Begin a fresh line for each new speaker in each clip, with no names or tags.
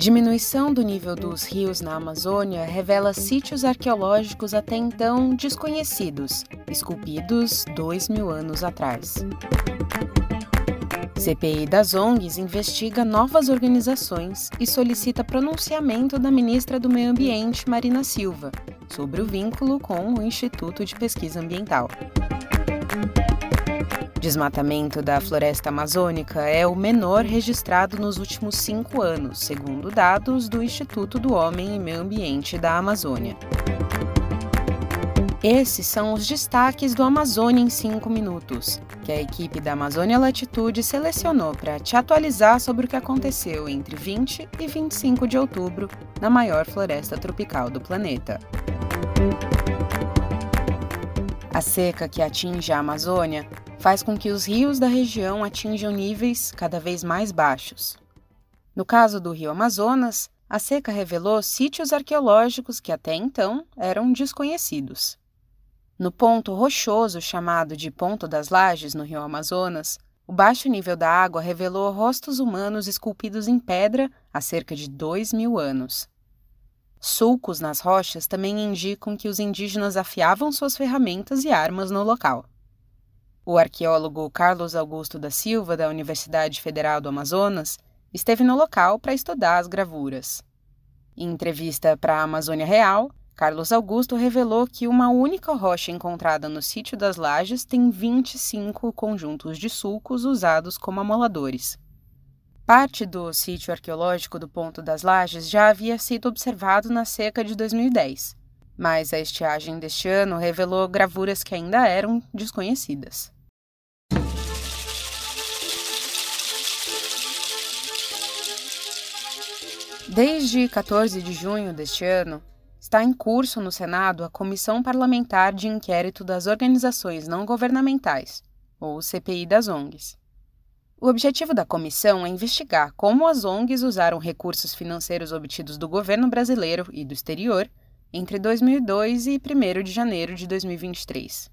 Diminuição do nível dos rios na Amazônia revela sítios arqueológicos até então desconhecidos, esculpidos dois mil anos atrás. CPI das ONGs investiga novas organizações e solicita pronunciamento da ministra do Meio Ambiente, Marina Silva, sobre o vínculo com o Instituto de Pesquisa Ambiental. Desmatamento da floresta amazônica é o menor registrado nos últimos cinco anos, segundo dados do Instituto do Homem e Meio Ambiente da Amazônia. Esses são os destaques do Amazônia em 5 minutos, que a equipe da Amazônia Latitude selecionou para te atualizar sobre o que aconteceu entre 20 e 25 de outubro na maior floresta tropical do planeta. A seca que atinge a Amazônia faz com que os rios da região atinjam níveis cada vez mais baixos. No caso do rio Amazonas, a seca revelou sítios arqueológicos que até então eram desconhecidos. No ponto rochoso chamado de Ponto das Lajes, no rio Amazonas, o baixo nível da água revelou rostos humanos esculpidos em pedra há cerca de dois mil anos. Sulcos nas rochas também indicam que os indígenas afiavam suas ferramentas e armas no local. O arqueólogo Carlos Augusto da Silva, da Universidade Federal do Amazonas, esteve no local para estudar as gravuras. Em entrevista para a Amazônia Real, Carlos Augusto revelou que uma única rocha encontrada no sítio das Lajes tem 25 conjuntos de sulcos usados como amoladores. Parte do sítio arqueológico do Ponto das Lajes já havia sido observado na seca de 2010, mas a estiagem deste ano revelou gravuras que ainda eram desconhecidas. Desde 14 de junho deste ano, está em curso no Senado a Comissão Parlamentar de Inquérito das Organizações Não Governamentais, ou CPI das ONGs. O objetivo da comissão é investigar como as ONGs usaram recursos financeiros obtidos do governo brasileiro e do exterior entre 2002 e 1 de janeiro de 2023.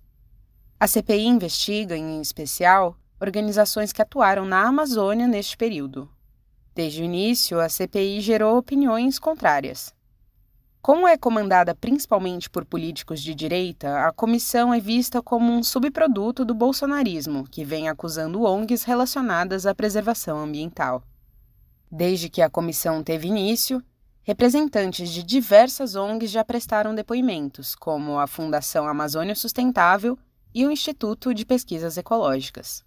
A CPI investiga, em especial, organizações que atuaram na Amazônia neste período. Desde o início, a CPI gerou opiniões contrárias. Como é comandada principalmente por políticos de direita, a comissão é vista como um subproduto do bolsonarismo, que vem acusando ONGs relacionadas à preservação ambiental. Desde que a comissão teve início, representantes de diversas ONGs já prestaram depoimentos, como a Fundação Amazônia Sustentável e o Instituto de Pesquisas Ecológicas.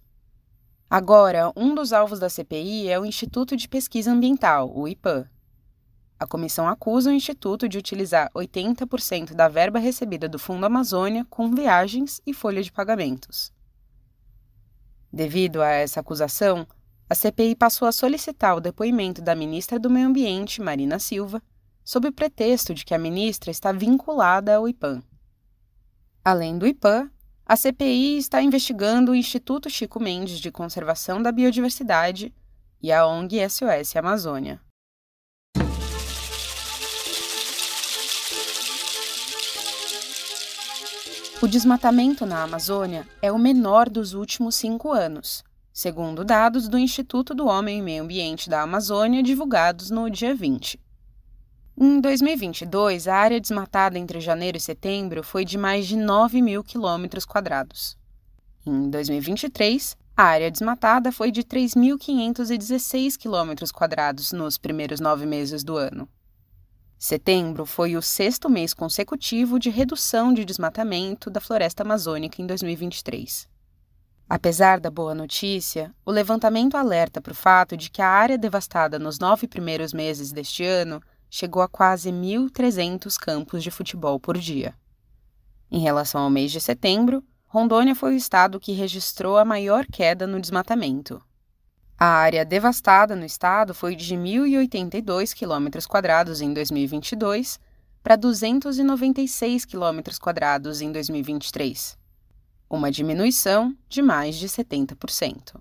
Agora, um dos alvos da CPI é o Instituto de Pesquisa Ambiental, o IPAM. A comissão acusa o Instituto de utilizar 80% da verba recebida do Fundo Amazônia com viagens e folha de pagamentos. Devido a essa acusação, a CPI passou a solicitar o depoimento da ministra do Meio Ambiente, Marina Silva, sob o pretexto de que a ministra está vinculada ao IPAM. Além do IPAM, a CPI está investigando o Instituto Chico Mendes de Conservação da Biodiversidade e a ONG SOS Amazônia. O desmatamento na Amazônia é o menor dos últimos cinco anos, segundo dados do Instituto do Homem e Meio Ambiente da Amazônia divulgados no dia 20. Em 2022, a área desmatada entre janeiro e setembro foi de mais de 9 mil quilômetros quadrados. Em 2023, a área desmatada foi de 3.516 quilômetros quadrados nos primeiros nove meses do ano. Setembro foi o sexto mês consecutivo de redução de desmatamento da floresta amazônica em 2023. Apesar da boa notícia, o levantamento alerta para o fato de que a área devastada nos nove primeiros meses deste ano chegou a quase 1.300 campos de futebol por dia. Em relação ao mês de setembro, Rondônia foi o estado que registrou a maior queda no desmatamento, a área devastada no estado foi de 1.082 km em 2022 para 296 km em 2023, uma diminuição de mais de 70%.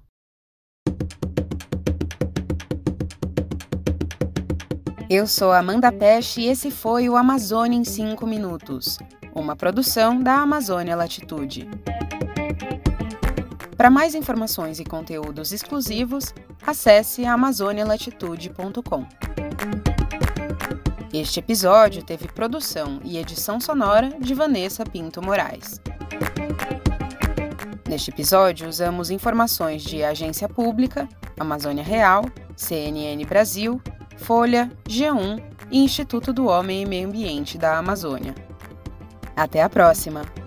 Eu sou Amanda Peste e esse foi o Amazônia em 5 Minutos, uma produção da Amazônia Latitude. Para mais informações e conteúdos exclusivos, acesse amazonialatitude.com. Este episódio teve produção e edição sonora de Vanessa Pinto Moraes. Neste episódio, usamos informações de Agência Pública, Amazônia Real, CNN Brasil, Folha, G1 e Instituto do Homem e Meio Ambiente da Amazônia. Até a próxima!